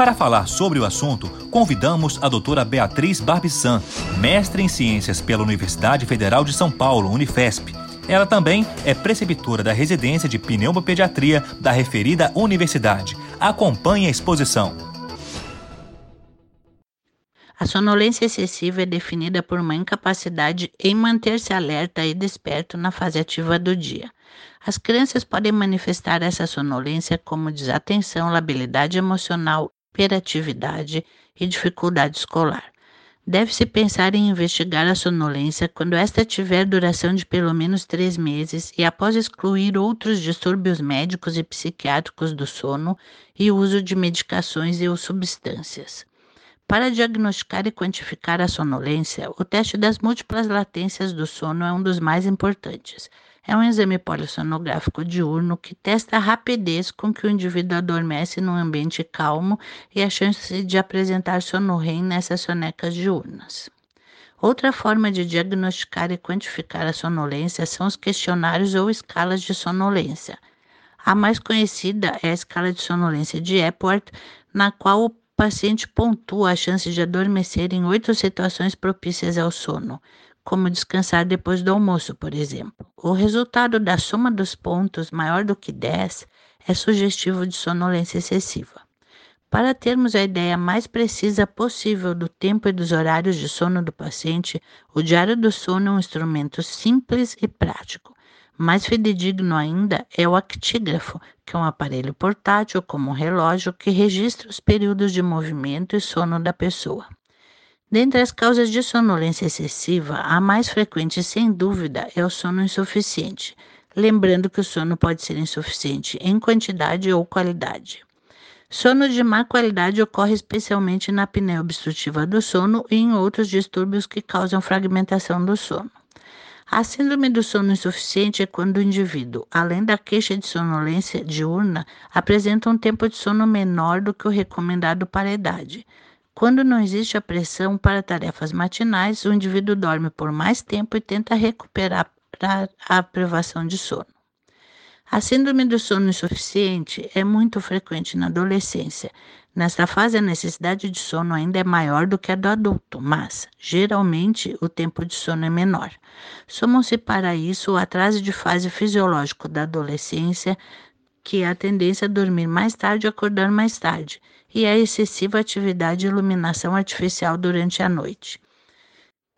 para falar sobre o assunto, convidamos a doutora Beatriz Barbissan, mestre em ciências pela Universidade Federal de São Paulo, Unifesp. Ela também é preceptora da residência de pneumopediatria da referida universidade. Acompanhe a exposição. A sonolência excessiva é definida por uma incapacidade em manter-se alerta e desperto na fase ativa do dia. As crianças podem manifestar essa sonolência como desatenção, labilidade emocional, hiperatividade e dificuldade escolar. Deve-se pensar em investigar a sonolência quando esta tiver duração de pelo menos três meses e após excluir outros distúrbios médicos e psiquiátricos do sono e uso de medicações e ou substâncias. Para diagnosticar e quantificar a sonolência, o teste das múltiplas latências do sono é um dos mais importantes. É um exame polissonográfico diurno que testa a rapidez com que o indivíduo adormece num ambiente calmo e a chance de apresentar sono REM nessas sonecas diurnas. Outra forma de diagnosticar e quantificar a sonolência são os questionários ou escalas de sonolência. A mais conhecida é a escala de sonolência de Epworth, na qual o paciente pontua a chance de adormecer em oito situações propícias ao sono, como descansar depois do almoço, por exemplo. O resultado da soma dos pontos maior do que 10 é sugestivo de sonolência excessiva. Para termos a ideia mais precisa possível do tempo e dos horários de sono do paciente, o diário do sono é um instrumento simples e prático. Mais fidedigno ainda é o actígrafo, que é um aparelho portátil como um relógio que registra os períodos de movimento e sono da pessoa. Dentre as causas de sonolência excessiva, a mais frequente, sem dúvida, é o sono insuficiente. Lembrando que o sono pode ser insuficiente em quantidade ou qualidade. Sono de má qualidade ocorre especialmente na apneia obstrutiva do sono e em outros distúrbios que causam fragmentação do sono. A síndrome do sono insuficiente é quando o indivíduo, além da queixa de sonolência diurna, apresenta um tempo de sono menor do que o recomendado para a idade. Quando não existe a pressão para tarefas matinais, o indivíduo dorme por mais tempo e tenta recuperar a privação de sono. A síndrome do sono insuficiente é muito frequente na adolescência. Nesta fase, a necessidade de sono ainda é maior do que a do adulto, mas, geralmente, o tempo de sono é menor. Somam-se para isso o atraso de fase fisiológico da adolescência, que é a tendência a dormir mais tarde e acordar mais tarde, e a excessiva atividade de iluminação artificial durante a noite.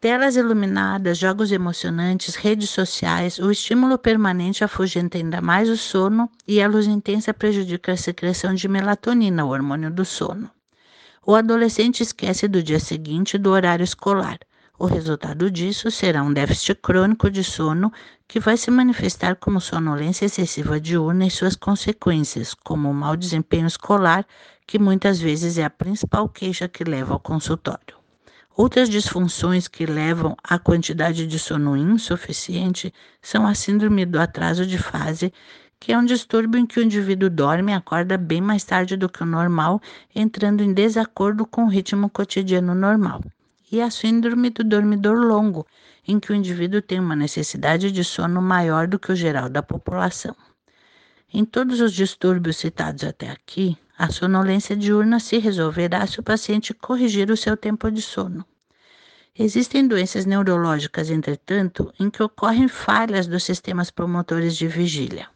Telas iluminadas, jogos emocionantes, redes sociais, o estímulo permanente afugenta ainda mais o sono e a luz intensa prejudica a secreção de melatonina, o hormônio do sono. O adolescente esquece do dia seguinte do horário escolar. O resultado disso será um déficit crônico de sono que vai se manifestar como sonolência excessiva diurna e suas consequências, como o mau desempenho escolar, que muitas vezes é a principal queixa que leva ao consultório. Outras disfunções que levam à quantidade de sono insuficiente são a síndrome do atraso de fase, que é um distúrbio em que o indivíduo dorme e acorda bem mais tarde do que o normal, entrando em desacordo com o ritmo cotidiano normal e a síndrome do dormidor longo, em que o indivíduo tem uma necessidade de sono maior do que o geral da população. Em todos os distúrbios citados até aqui, a sonolência diurna se resolverá se o paciente corrigir o seu tempo de sono. Existem doenças neurológicas, entretanto, em que ocorrem falhas dos sistemas promotores de vigília.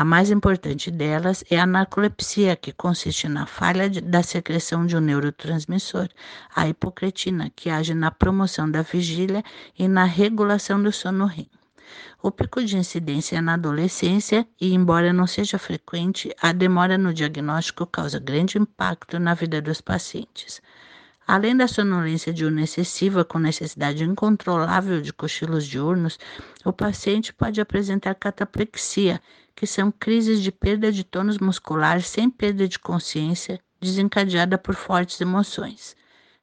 A mais importante delas é a narcolepsia, que consiste na falha de, da secreção de um neurotransmissor, a hipocretina, que age na promoção da vigília e na regulação do sono REM. O pico de incidência é na adolescência e, embora não seja frequente, a demora no diagnóstico causa grande impacto na vida dos pacientes. Além da sonolência diurna excessiva com necessidade incontrolável de cochilos diurnos, o paciente pode apresentar cataplexia, que são crises de perda de tônus muscular sem perda de consciência, desencadeada por fortes emoções.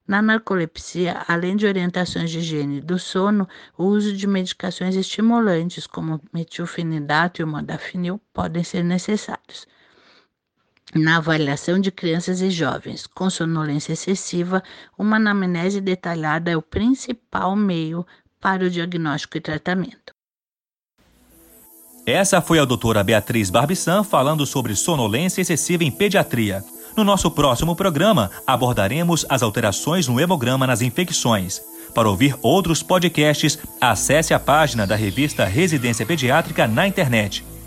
Na narcolepsia, além de orientações de higiene do sono, o uso de medicações estimulantes, como metilfenidato e modafinil, podem ser necessários. Na avaliação de crianças e jovens com sonolência excessiva, uma anamnese detalhada é o principal meio para o diagnóstico e tratamento. Essa foi a doutora Beatriz Barbissan falando sobre sonolência excessiva em pediatria. No nosso próximo programa, abordaremos as alterações no hemograma nas infecções. Para ouvir outros podcasts, acesse a página da revista Residência Pediátrica na internet.